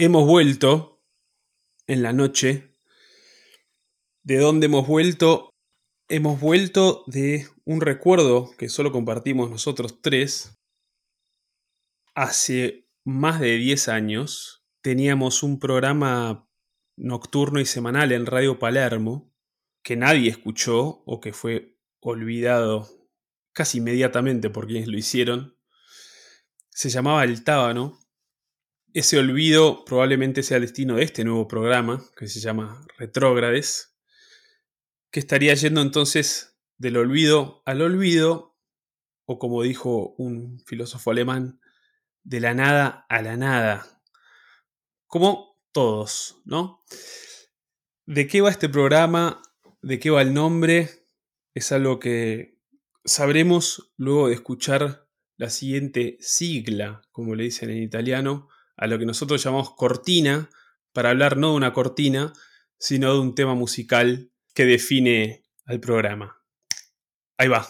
hemos vuelto en la noche. ¿De dónde hemos vuelto? Hemos vuelto de un recuerdo que solo compartimos nosotros tres. Hace más de 10 años teníamos un programa nocturno y semanal en Radio Palermo que nadie escuchó o que fue olvidado casi inmediatamente por quienes lo hicieron. Se llamaba El Tábano ese olvido probablemente sea el destino de este nuevo programa, que se llama Retrógrades, que estaría yendo entonces del olvido al olvido, o como dijo un filósofo alemán, de la nada a la nada. Como todos, ¿no? ¿De qué va este programa? ¿De qué va el nombre? Es algo que sabremos luego de escuchar la siguiente sigla, como le dicen en italiano, a lo que nosotros llamamos cortina, para hablar no de una cortina, sino de un tema musical que define al programa. Ahí va.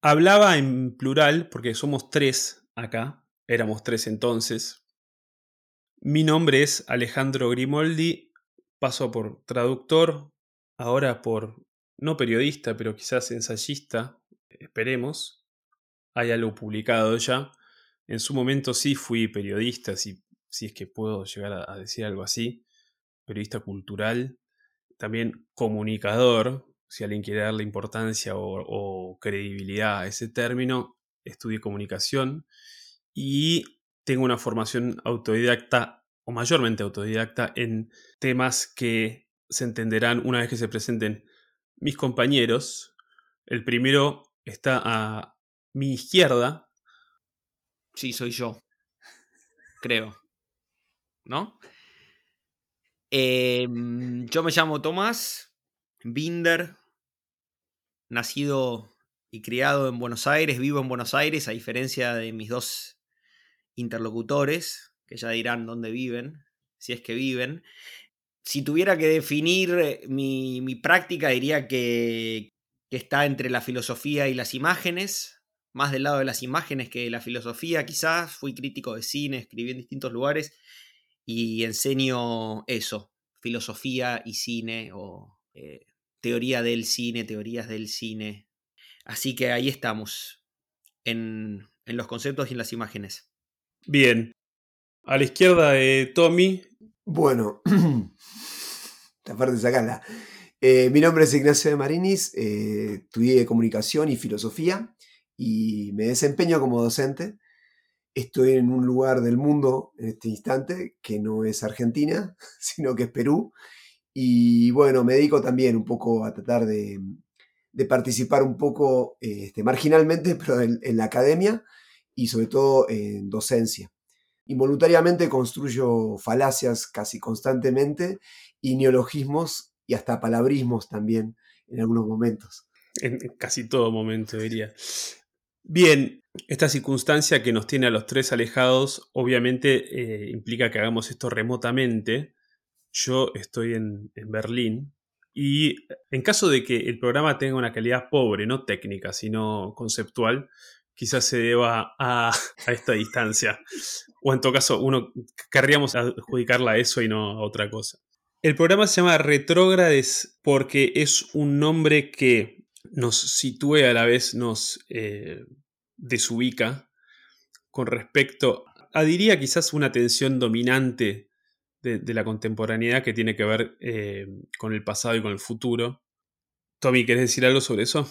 Hablaba en plural porque somos tres acá, éramos tres entonces. Mi nombre es Alejandro Grimoldi, paso por traductor, ahora por no periodista, pero quizás ensayista, esperemos. Hay algo publicado ya. En su momento sí fui periodista, si, si es que puedo llegar a decir algo así, periodista cultural, también comunicador, si alguien quiere darle importancia o, credibilidad a ese término, estudié comunicación y tengo una formación autodidacta o mayormente autodidacta en temas que se entenderán una vez que se presenten mis compañeros. El primero está a mi izquierda. Sí, soy yo. Creo. ¿No? Em, yo me llamo Tomás Binder, nacido y criado en Buenos Aires, vivo en Buenos Aires, a diferencia de mis dos interlocutores, que ya dirán dónde viven, si es que viven. Si tuviera que definir eh, mi, práctica, diría que, que está entre la filosofía y las imágenes, más del lado de las imágenes que de la filosofía, quizás. Fui crítico de cine, escribí en distintos lugares y enseño eso, filosofía y cine o eh, teoría del cine, teorías del cine. Así que ahí estamos, en, los conceptos y en las imágenes. Bien. A la izquierda de Tommy. Bueno, esta parte sacarla. Eh, mi nombre es Ignacio de Marinis, eh, estudié comunicación y filosofía y me desempeño como docente. Estoy en un lugar del mundo en este instante que no es Argentina, sino que es Perú y bueno, me dedico también un poco a tratar de, participar un poco este, marginalmente, pero en, la academia y sobre todo en docencia. Involuntariamente construyo falacias casi constantemente y neologismos y hasta palabrismos también en algunos momentos. En casi todo momento, diría. Bien, esta circunstancia que nos tiene a los tres alejados obviamente eh, implica que hagamos esto remotamente, yo estoy en, Berlín y en caso de que el programa tenga una calidad pobre, no técnica, sino conceptual, quizás se deba a, esta distancia. O en todo caso, uno querríamos adjudicarla a eso y no a otra cosa. El programa se llama Retrógrades porque es un nombre que nos sitúe a la vez, nos eh, desubica con respecto a, diría quizás, una tensión dominante de, la contemporaneidad que tiene que ver eh, con el pasado y con el futuro. Tommy, ¿quieres decir algo sobre eso?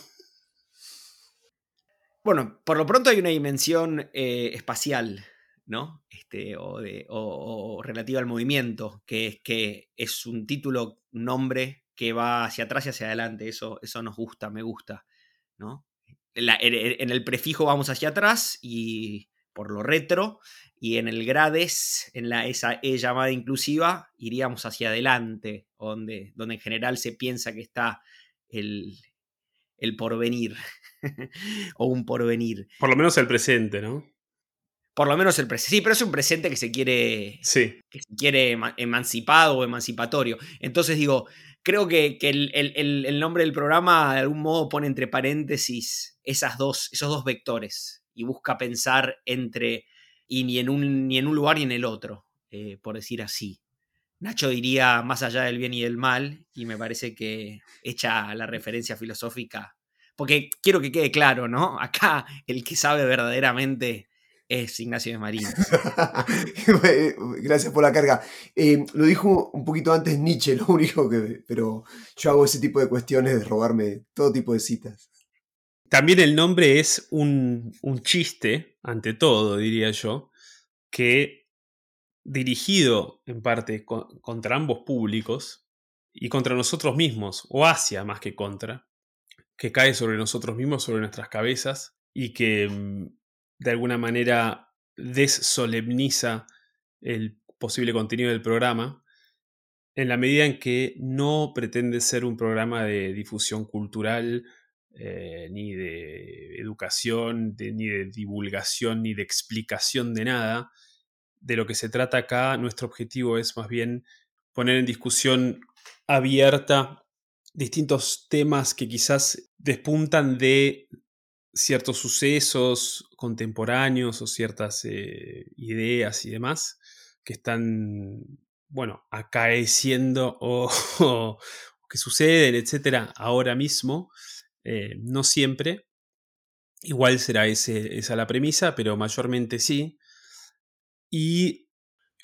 Bueno, por lo pronto hay una dimensión eh, espacial, ¿no? Este, o, relativa al movimiento, que es que es un título, un nombre que va hacia atrás y hacia adelante. Eso, eso nos gusta, me gusta, ¿no? en el prefijo vamos hacia atrás y por lo retro, y en el grades, en la, esa E llamada inclusiva, iríamos hacia adelante, donde, donde en general se piensa que está el, el porvenir, o un porvenir. Por lo menos el presente, ¿no? Por lo menos el presente. Sí, pero es un presente que se quiere, sí. que se quiere emancipado o emancipatorio. Entonces digo, creo que, el, nombre del programa de algún modo pone entre paréntesis esas dos, esos dos vectores y busca pensar entre y ni en un, ni en un lugar ni en el otro, eh, por decir así. Nacho diría más allá del bien y del mal, y me parece que echa la referencia filosófica, porque quiero que quede claro, ¿no? Acá el que sabe verdaderamente es Ignacio de Marín. Gracias por la carga. Eh, lo dijo un poquito antes Nietzsche, lo único que. Pero yo hago ese tipo de cuestiones de robarme todo tipo de citas. También el nombre es un, un chiste, ante todo, diría yo, que dirigido en parte contra ambos públicos y contra nosotros mismos, o hacia más que contra, que cae sobre nosotros mismos, sobre nuestras cabezas y que mm, de alguna manera desolemniza el posible contenido del programa, en la medida en que no pretende ser un programa de difusión cultural, eh, ni de educación, ni de divulgación, ni de explicación de nada, de lo que se trata acá, nuestro objetivo es más bien poner en discusión abierta distintos temas que quizás despuntan de ciertos sucesos contemporáneos o ciertas eh, ideas y demás que están, bueno, acaeciendo o, o que suceden, etcétera, ahora mismo, eh, no siempre. Igual será esa la premisa, pero mayormente sí. Y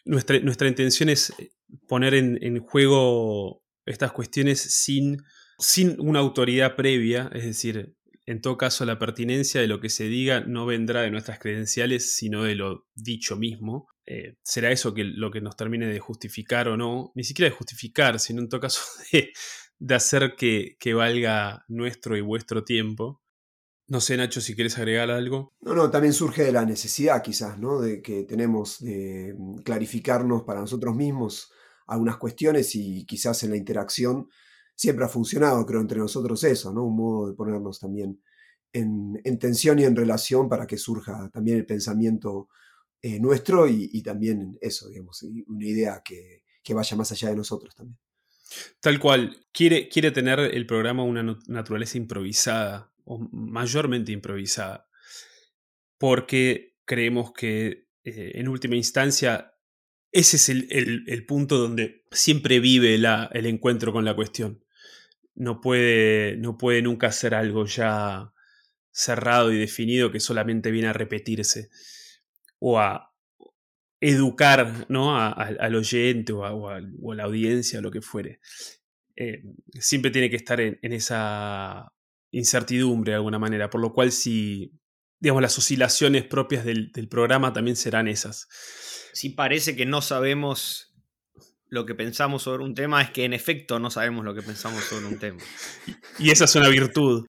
nuestra, nuestra intención es eh, poner en, juego estas cuestiones sin, sin una autoridad previa, es decir, en todo caso la pertinencia de lo que se diga no vendrá de nuestras credenciales, sino de lo dicho mismo. Eh, será eso que, lo que nos termine de justificar o no, ni siquiera de justificar, sino en todo caso de, hacer que, que valga nuestro y vuestro tiempo. No sé, Nacho, si quieres agregar algo. No, no, también surge de la necesidad quizás, ¿no? De que tenemos de mm, clarificarnos para nosotros mismos algunas cuestiones y quizás en la interacción siempre ha funcionado, creo, entre nosotros eso, ¿no? Un modo de ponernos también en, tensión y en relación para que surja también el pensamiento eh, nuestro y, también eso, digamos, una idea que, que vaya más allá de nosotros también. Tal cual, quiere, quiere tener el programa una naturaleza improvisada, o mayormente improvisada, porque creemos que eh, en última instancia ese es el, punto donde siempre vive la, el encuentro con la cuestión. No puede, no puede nunca ser algo ya cerrado y definido que solamente viene a repetirse o a educar ¿no? al oyente o a, la audiencia o lo que fuere. Eh, siempre tiene que estar en, esa incertidumbre de alguna manera, por lo cual si, digamos, las oscilaciones propias del, programa también serán esas. Si parece que no sabemos lo que pensamos sobre un tema, es que en efecto no sabemos lo que pensamos sobre un tema. Y esa es una virtud.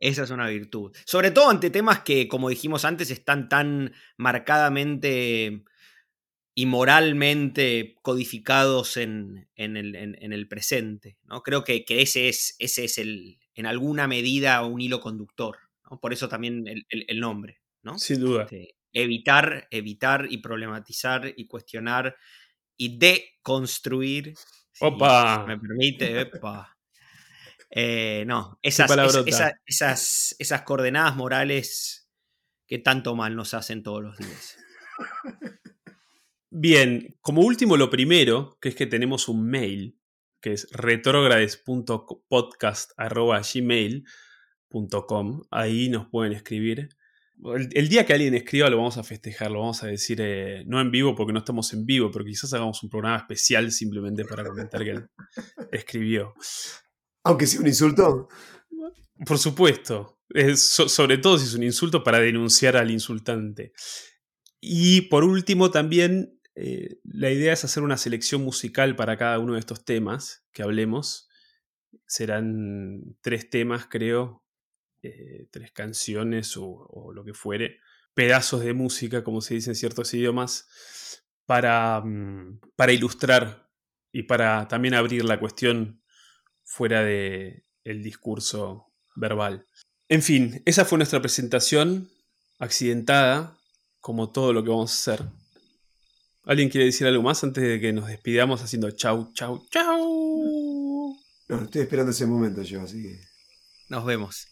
Esa es una virtud. Sobre todo ante temas que, como dijimos antes, están tan marcadamente y moralmente codificados en, el, presente. ¿no? Creo que, que, ese es, ese es el, en alguna medida un hilo conductor. Por eso también el, nombre. ¿no? Sin duda. Este, evitar, evitar y problematizar y cuestionar y deconstruir. ¡Opa! me permite, eh, no, esas, esas, esas coordenadas morales que tanto mal nos hacen todos los días. Bien, como último, lo primero, que es que tenemos un mail, que es retrogrades.podcast.gmail.com. Ahí nos pueden escribir. El, día que alguien escriba lo vamos a festejar, lo vamos a decir eh, no en vivo porque no estamos en vivo, pero quizás hagamos un programa especial simplemente para comentar que él escribió. Aunque sea un insulto. Por supuesto, sobre todo si es un insulto para denunciar al insultante. Y por último también eh, la idea es hacer una selección musical para cada uno de estos temas que hablemos. Serán tres temas, creo. eh, tres canciones o, lo que fuere, pedazos de música, como se dice en ciertos idiomas, para, mm, para ilustrar y para también abrir la cuestión fuera del el discurso verbal. En fin, esa fue nuestra presentación accidentada, como todo lo que vamos a hacer. ¿Alguien quiere decir algo más antes de que nos despidamos haciendo chau, chau, chau? No, estoy esperando ese momento yo, así que. Nos vemos.